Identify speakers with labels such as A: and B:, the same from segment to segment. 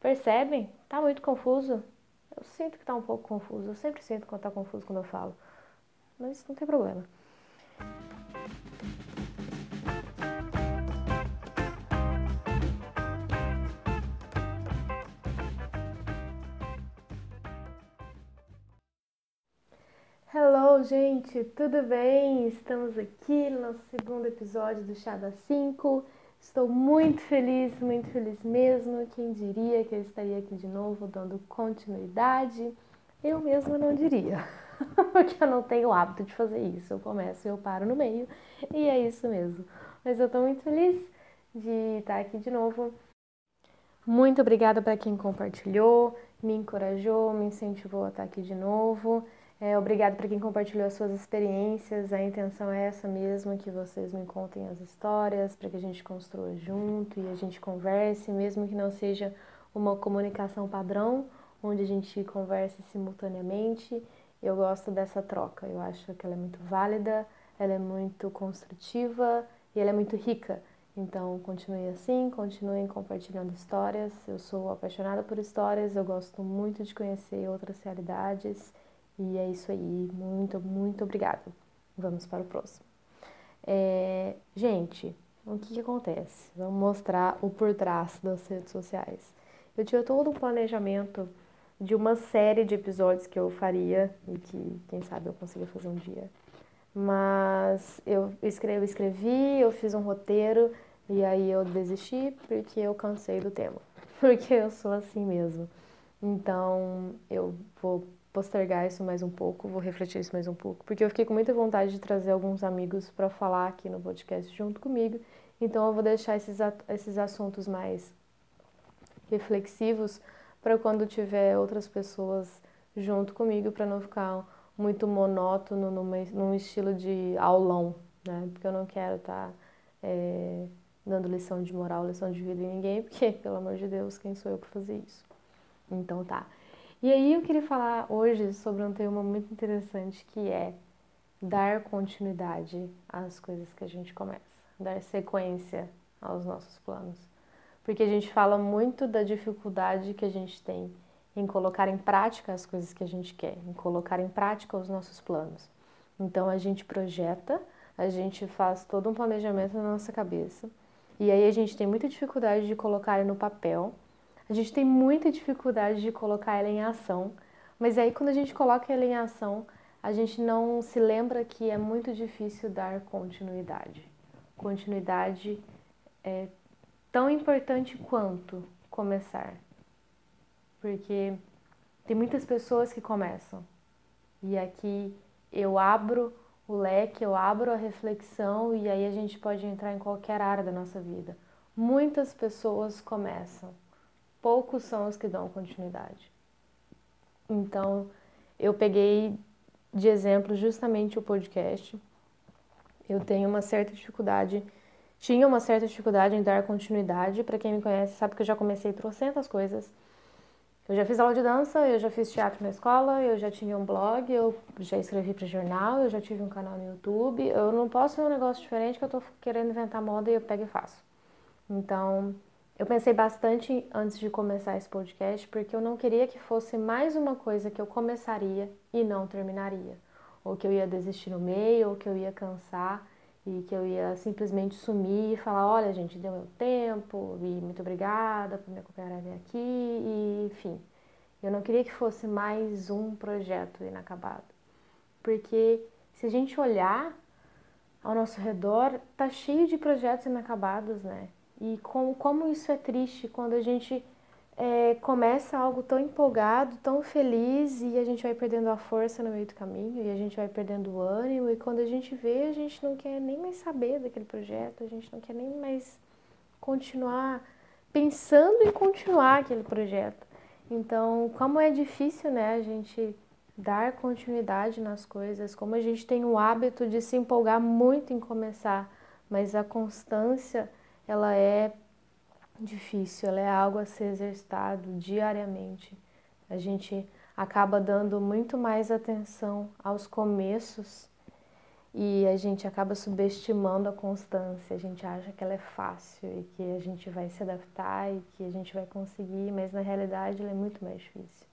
A: Percebem? Tá muito confuso? Eu sinto que tá um pouco confuso. Eu sempre sinto quando tá confuso quando eu falo. Mas não tem problema. Hello, gente, tudo bem? Estamos aqui no segundo episódio do Chá das 5. Estou muito feliz, muito feliz mesmo. Quem diria que eu estaria aqui de novo dando continuidade? Eu mesma não diria, porque eu não tenho o hábito de fazer isso. Eu começo e eu paro no meio, e é isso mesmo. Mas eu estou muito feliz de estar aqui de novo. Muito obrigada para quem compartilhou, me encorajou, me incentivou a estar aqui de novo. É, obrigado para quem compartilhou as suas experiências. A intenção é essa mesmo, que vocês me contem as histórias, para que a gente construa junto e a gente converse, mesmo que não seja uma comunicação padrão, onde a gente converse simultaneamente. Eu gosto dessa troca. Eu acho que ela é muito válida, ela é muito construtiva e ela é muito rica. Então, continue assim, continuem compartilhando histórias. Eu sou apaixonada por histórias, eu gosto muito de conhecer outras realidades e é isso aí. Muito, muito obrigada. Vamos para o próximo. É, gente, o que, que acontece? Vamos mostrar o por trás das redes sociais. Eu tinha todo um planejamento de uma série de episódios que eu faria e que, quem sabe, eu consiga fazer um dia. Mas eu escrevi, escrevi, eu fiz um roteiro e aí eu desisti porque eu cansei do tema. Porque eu sou assim mesmo. Então eu vou postergar isso mais um pouco, vou refletir isso mais um pouco, porque eu fiquei com muita vontade de trazer alguns amigos para falar aqui no podcast junto comigo. Então eu vou deixar esses, esses assuntos mais reflexivos para quando tiver outras pessoas junto comigo, para não ficar muito monótono numa, num estilo de aulão, né? Porque eu não quero estar tá, é, dando lição de moral, lição de vida em ninguém, porque, pelo amor de Deus, quem sou eu para fazer isso? Então tá. E aí eu queria falar hoje sobre um tema muito interessante que é dar continuidade às coisas que a gente começa, dar sequência aos nossos planos. Porque a gente fala muito da dificuldade que a gente tem em colocar em prática as coisas que a gente quer, em colocar em prática os nossos planos. Então a gente projeta, a gente faz todo um planejamento na nossa cabeça, e aí a gente tem muita dificuldade de colocar no papel a gente tem muita dificuldade de colocar ela em ação, mas aí quando a gente coloca ela em ação, a gente não se lembra que é muito difícil dar continuidade. Continuidade é tão importante quanto começar. Porque tem muitas pessoas que começam. E aqui eu abro o leque, eu abro a reflexão e aí a gente pode entrar em qualquer área da nossa vida. Muitas pessoas começam poucos são os que dão continuidade. Então, eu peguei de exemplo justamente o podcast. Eu tenho uma certa dificuldade, tinha uma certa dificuldade em dar continuidade. Para quem me conhece, sabe que eu já comecei trocentas coisas. Eu já fiz aula de dança, eu já fiz teatro na escola, eu já tinha um blog, eu já escrevi para jornal, eu já tive um canal no YouTube. Eu não posso ver um negócio diferente que eu tô querendo inventar moda e eu pego e faço. Então, eu pensei bastante antes de começar esse podcast porque eu não queria que fosse mais uma coisa que eu começaria e não terminaria, ou que eu ia desistir no meio, ou que eu ia cansar e que eu ia simplesmente sumir e falar, olha, gente, deu meu tempo e muito obrigada por me acompanhar até aqui e enfim. Eu não queria que fosse mais um projeto inacabado. Porque se a gente olhar ao nosso redor, tá cheio de projetos inacabados, né? E como, isso é triste quando a gente é, começa algo tão empolgado, tão feliz e a gente vai perdendo a força no meio do caminho e a gente vai perdendo o ânimo e quando a gente vê a gente não quer nem mais saber daquele projeto, a gente não quer nem mais continuar pensando em continuar aquele projeto. Então, como é difícil, né, a gente dar continuidade nas coisas, como a gente tem o hábito de se empolgar muito em começar, mas a constância ela é difícil, ela é algo a ser exercitado diariamente. A gente acaba dando muito mais atenção aos começos e a gente acaba subestimando a constância. A gente acha que ela é fácil e que a gente vai se adaptar e que a gente vai conseguir, mas na realidade ela é muito mais difícil,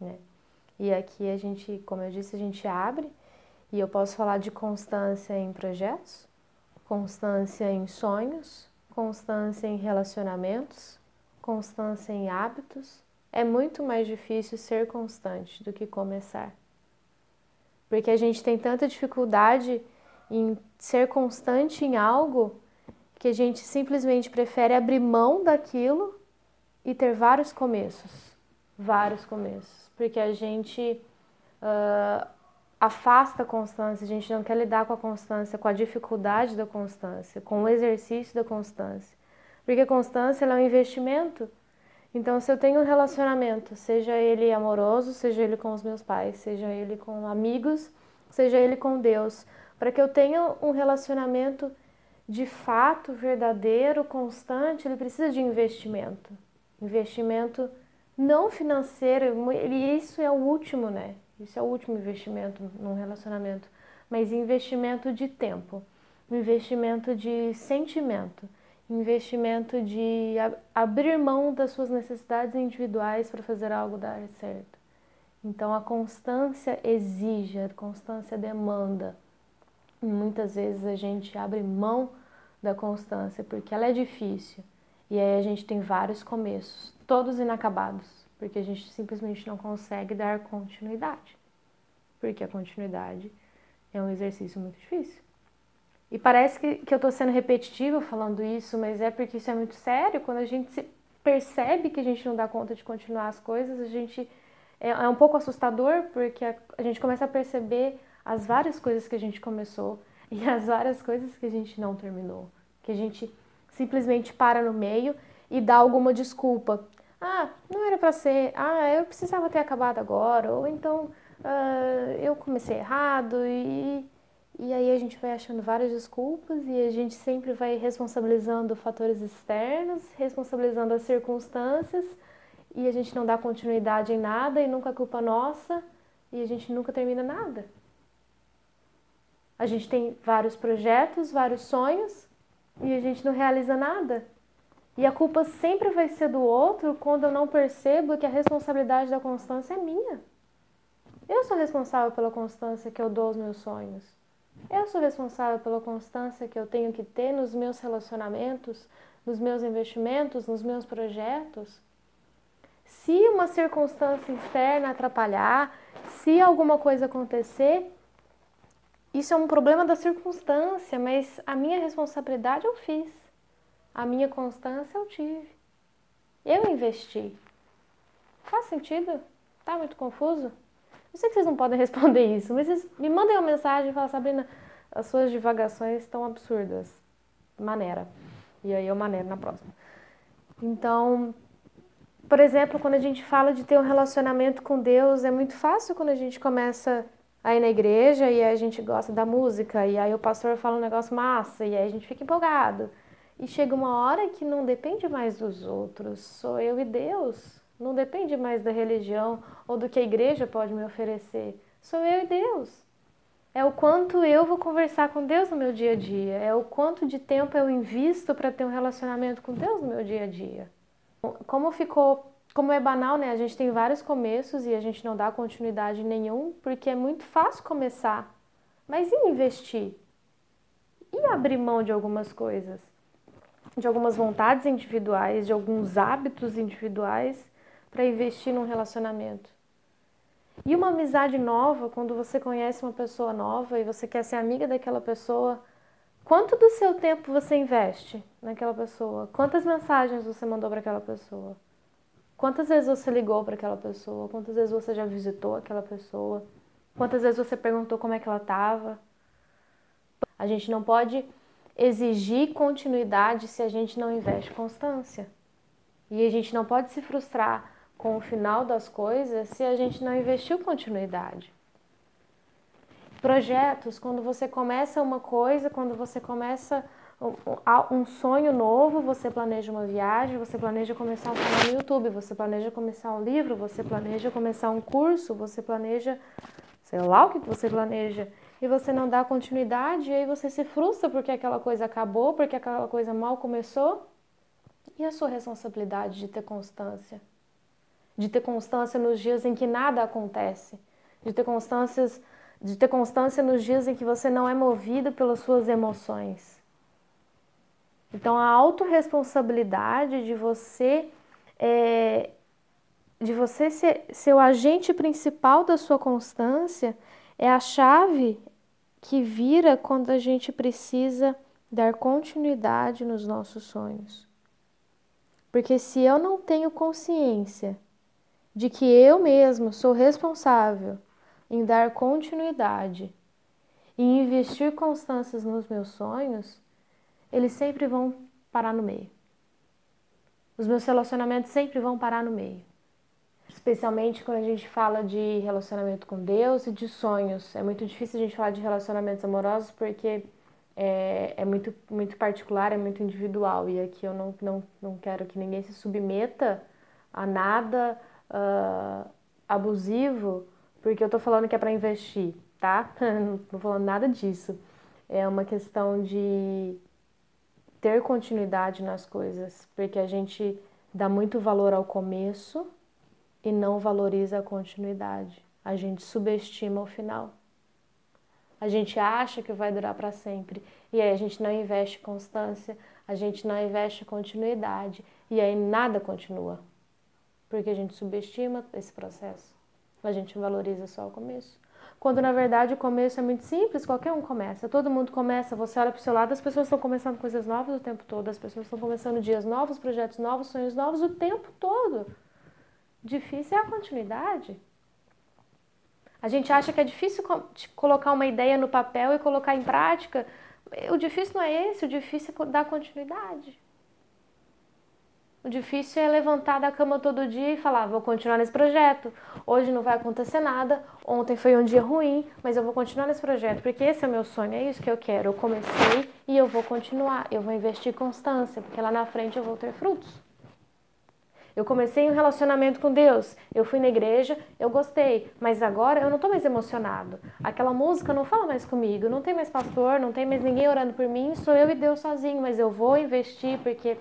A: né? E aqui a gente, como eu disse, a gente abre e eu posso falar de constância em projetos, constância em sonhos, constância em relacionamentos, constância em hábitos. É muito mais difícil ser constante do que começar. Porque a gente tem tanta dificuldade em ser constante em algo que a gente simplesmente prefere abrir mão daquilo e ter vários começos. Vários começos. Porque a gente uh, afasta a constância, a gente não quer lidar com a constância, com a dificuldade da constância, com o exercício da constância. Porque a constância é um investimento. Então, se eu tenho um relacionamento, seja ele amoroso, seja ele com os meus pais, seja ele com amigos, seja ele com Deus, para que eu tenha um relacionamento de fato verdadeiro, constante, ele precisa de investimento. Investimento não financeiro, isso é o último, né? Isso é o último investimento num relacionamento, mas investimento de tempo, investimento de sentimento, investimento de abrir mão das suas necessidades individuais para fazer algo dar certo. Então a constância exige, a constância demanda. E muitas vezes a gente abre mão da constância porque ela é difícil. E aí a gente tem vários começos, todos inacabados, porque a gente simplesmente não consegue dar continuidade. Porque a continuidade é um exercício muito difícil. E parece que, que eu estou sendo repetitiva falando isso, mas é porque isso é muito sério. Quando a gente percebe que a gente não dá conta de continuar as coisas, a gente é, é um pouco assustador porque a, a gente começa a perceber as várias coisas que a gente começou e as várias coisas que a gente não terminou, que a gente simplesmente para no meio e dá alguma desculpa. Ah, não era para ser. Ah, eu precisava ter acabado agora. Ou então uh, eu comecei errado e e aí a gente vai achando várias desculpas e a gente sempre vai responsabilizando fatores externos, responsabilizando as circunstâncias e a gente não dá continuidade em nada e nunca é culpa nossa e a gente nunca termina nada. A gente tem vários projetos, vários sonhos e a gente não realiza nada. E a culpa sempre vai ser do outro quando eu não percebo que a responsabilidade da constância é minha. Eu sou responsável pela constância que eu dou aos meus sonhos. Eu sou responsável pela constância que eu tenho que ter nos meus relacionamentos, nos meus investimentos, nos meus projetos. Se uma circunstância externa atrapalhar, se alguma coisa acontecer, isso é um problema da circunstância, mas a minha responsabilidade eu fiz. A minha constância eu tive. Eu investi. Faz sentido? Tá muito confuso? Eu sei que vocês não podem responder isso, mas vocês me mandem uma mensagem e falam, Sabrina, as suas divagações estão absurdas. Maneira. E aí eu maneiro na próxima. Então, por exemplo, quando a gente fala de ter um relacionamento com Deus, é muito fácil quando a gente começa a ir na igreja e a gente gosta da música, e aí o pastor fala um negócio massa, e aí a gente fica empolgado. E chega uma hora que não depende mais dos outros, sou eu e Deus. Não depende mais da religião ou do que a igreja pode me oferecer. Sou eu e Deus. É o quanto eu vou conversar com Deus no meu dia a dia. É o quanto de tempo eu invisto para ter um relacionamento com Deus no meu dia a dia. Como ficou, como é banal, né? A gente tem vários começos e a gente não dá continuidade nenhum, porque é muito fácil começar. Mas e investir? E abrir mão de algumas coisas? De algumas vontades individuais, de alguns hábitos individuais para investir num relacionamento. E uma amizade nova, quando você conhece uma pessoa nova e você quer ser amiga daquela pessoa, quanto do seu tempo você investe naquela pessoa? Quantas mensagens você mandou para aquela pessoa? Quantas vezes você ligou para aquela pessoa? Quantas vezes você já visitou aquela pessoa? Quantas vezes você perguntou como é que ela estava? A gente não pode exigir continuidade se a gente não investe constância. E a gente não pode se frustrar com o final das coisas se a gente não investiu continuidade. Projetos, quando você começa uma coisa, quando você começa um sonho novo, você planeja uma viagem, você planeja começar um canal no YouTube, você planeja começar um livro, você planeja começar um curso, você planeja, sei lá o que você planeja. E você não dá continuidade, e aí você se frustra porque aquela coisa acabou, porque aquela coisa mal começou. E a sua responsabilidade de ter constância? De ter constância nos dias em que nada acontece, de ter constâncias, de ter constância nos dias em que você não é movido pelas suas emoções. Então a autorresponsabilidade de você é, de você ser, ser o agente principal da sua constância é a chave que vira quando a gente precisa dar continuidade nos nossos sonhos. Porque se eu não tenho consciência de que eu mesmo sou responsável em dar continuidade e investir constâncias nos meus sonhos, eles sempre vão parar no meio. Os meus relacionamentos sempre vão parar no meio especialmente quando a gente fala de relacionamento com Deus e de sonhos. É muito difícil a gente falar de relacionamentos amorosos porque é, é muito, muito particular, é muito individual. E aqui eu não, não, não quero que ninguém se submeta a nada uh, abusivo, porque eu tô falando que é para investir, tá? não tô falando nada disso. É uma questão de ter continuidade nas coisas, porque a gente dá muito valor ao começo e não valoriza a continuidade. A gente subestima o final. A gente acha que vai durar para sempre e aí a gente não investe constância, a gente não investe continuidade e aí nada continua. Porque a gente subestima esse processo. A gente valoriza só o começo. Quando na verdade o começo é muito simples, qualquer um começa. Todo mundo começa, você olha para o seu lado, as pessoas estão começando coisas novas o tempo todo, as pessoas estão começando dias novos, projetos novos, sonhos novos o tempo todo. Difícil é a continuidade. A gente acha que é difícil colocar uma ideia no papel e colocar em prática. O difícil não é esse, o difícil é dar continuidade. O difícil é levantar da cama todo dia e falar: vou continuar nesse projeto. Hoje não vai acontecer nada. Ontem foi um dia ruim, mas eu vou continuar nesse projeto porque esse é o meu sonho, é isso que eu quero. Eu comecei e eu vou continuar. Eu vou investir constância porque lá na frente eu vou ter frutos. Eu comecei um relacionamento com Deus, eu fui na igreja, eu gostei, mas agora eu não estou mais emocionado. Aquela música não fala mais comigo, não tem mais pastor, não tem mais ninguém orando por mim, sou eu e Deus sozinho, mas eu vou investir porque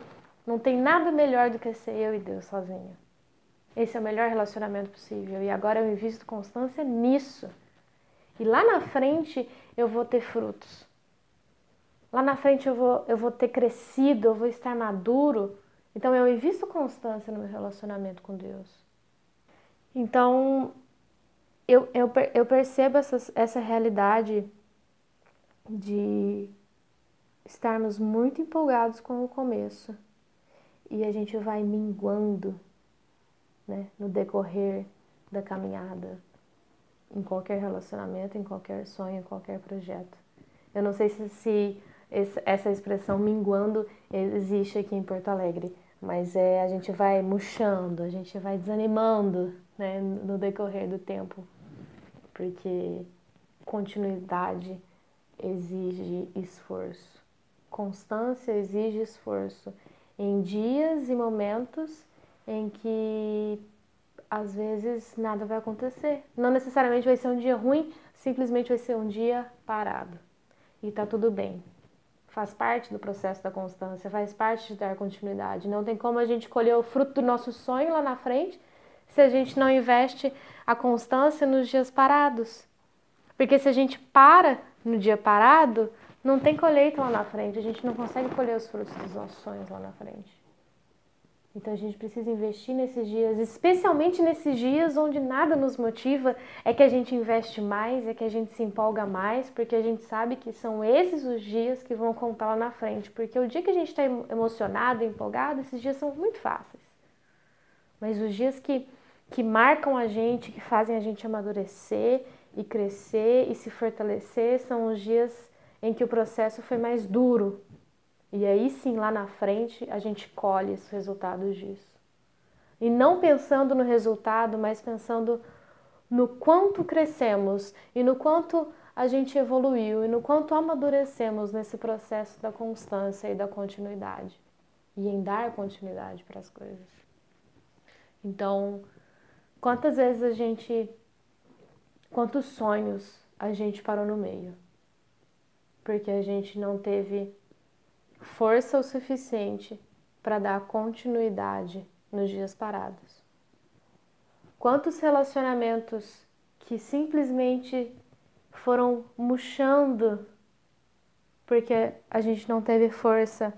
A: não tem nada melhor do que ser eu e Deus sozinho. Esse é o melhor relacionamento possível e agora eu invisto constância nisso. E lá na frente eu vou ter frutos. Lá na frente eu vou, eu vou ter crescido, eu vou estar maduro então eu invisto constância no meu relacionamento com Deus. Então eu, eu, eu percebo essa, essa realidade de estarmos muito empolgados com o começo e a gente vai minguando né, no decorrer da caminhada, em qualquer relacionamento, em qualquer sonho, em qualquer projeto. Eu não sei se, se essa expressão minguando existe aqui em Porto Alegre, mas é a gente vai murchando, a gente vai desanimando né, no decorrer do tempo, porque continuidade exige esforço, constância exige esforço em dias e momentos em que às vezes nada vai acontecer. Não necessariamente vai ser um dia ruim, simplesmente vai ser um dia parado. E tá tudo bem faz parte do processo da constância, faz parte de dar continuidade. Não tem como a gente colher o fruto do nosso sonho lá na frente se a gente não investe a constância nos dias parados. Porque se a gente para no dia parado, não tem colheita lá na frente, a gente não consegue colher os frutos dos nossos sonhos lá na frente. Então a gente precisa investir nesses dias, especialmente nesses dias onde nada nos motiva, é que a gente investe mais, é que a gente se empolga mais, porque a gente sabe que são esses os dias que vão contar lá na frente. Porque o dia que a gente está emocionado, empolgado, esses dias são muito fáceis. Mas os dias que, que marcam a gente, que fazem a gente amadurecer e crescer e se fortalecer, são os dias em que o processo foi mais duro, e aí sim, lá na frente, a gente colhe os resultados disso. E não pensando no resultado, mas pensando no quanto crescemos e no quanto a gente evoluiu e no quanto amadurecemos nesse processo da constância e da continuidade e em dar continuidade para as coisas. Então, quantas vezes a gente, quantos sonhos a gente parou no meio. Porque a gente não teve força o suficiente para dar continuidade nos dias parados. Quantos relacionamentos que simplesmente foram murchando porque a gente não teve força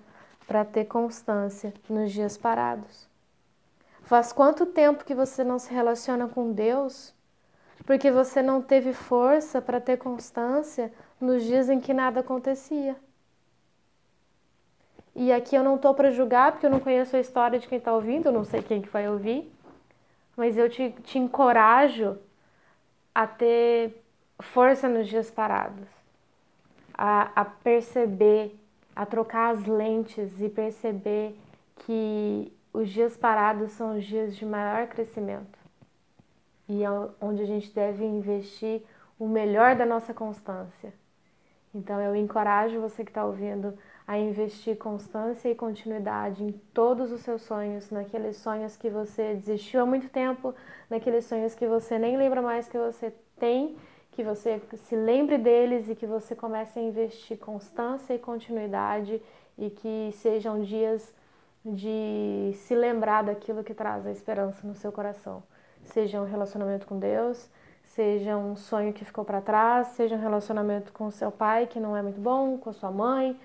A: para ter constância nos dias parados. Faz quanto tempo que você não se relaciona com Deus porque você não teve força para ter constância nos dias em que nada acontecia? E aqui eu não estou para julgar, porque eu não conheço a história de quem está ouvindo, eu não sei quem que vai ouvir, mas eu te, te encorajo a ter força nos dias parados, a, a perceber, a trocar as lentes e perceber que os dias parados são os dias de maior crescimento e é onde a gente deve investir o melhor da nossa constância. Então eu encorajo você que está ouvindo a investir constância e continuidade em todos os seus sonhos, naqueles sonhos que você desistiu há muito tempo, naqueles sonhos que você nem lembra mais que você tem, que você se lembre deles e que você comece a investir constância e continuidade e que sejam dias de se lembrar daquilo que traz a esperança no seu coração. Seja um relacionamento com Deus, seja um sonho que ficou para trás, seja um relacionamento com seu pai que não é muito bom, com a sua mãe,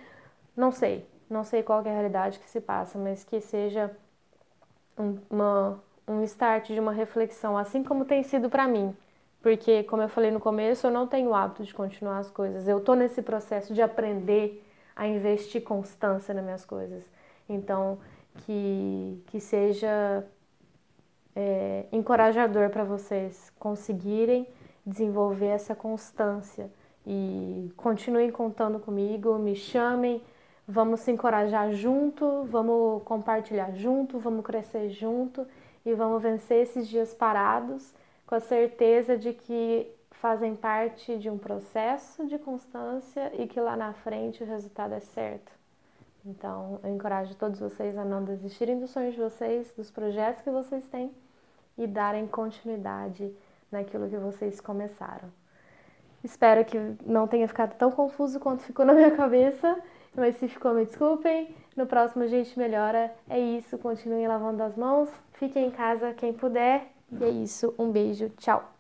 A: não sei, não sei qual é a realidade que se passa, mas que seja um, uma, um start de uma reflexão, assim como tem sido para mim. Porque, como eu falei no começo, eu não tenho o hábito de continuar as coisas. Eu estou nesse processo de aprender a investir constância nas minhas coisas. Então, que, que seja é, encorajador para vocês conseguirem desenvolver essa constância e continuem contando comigo, me chamem Vamos se encorajar junto, vamos compartilhar junto, vamos crescer junto e vamos vencer esses dias parados com a certeza de que fazem parte de um processo de constância e que lá na frente o resultado é certo. Então, eu encorajo todos vocês a não desistirem dos sonhos de vocês, dos projetos que vocês têm e darem continuidade naquilo que vocês começaram. Espero que não tenha ficado tão confuso quanto ficou na minha cabeça mas se ficou, me desculpem. No próximo a gente melhora. É isso. Continuem lavando as mãos. Fiquem em casa quem puder. E é isso. Um beijo. Tchau.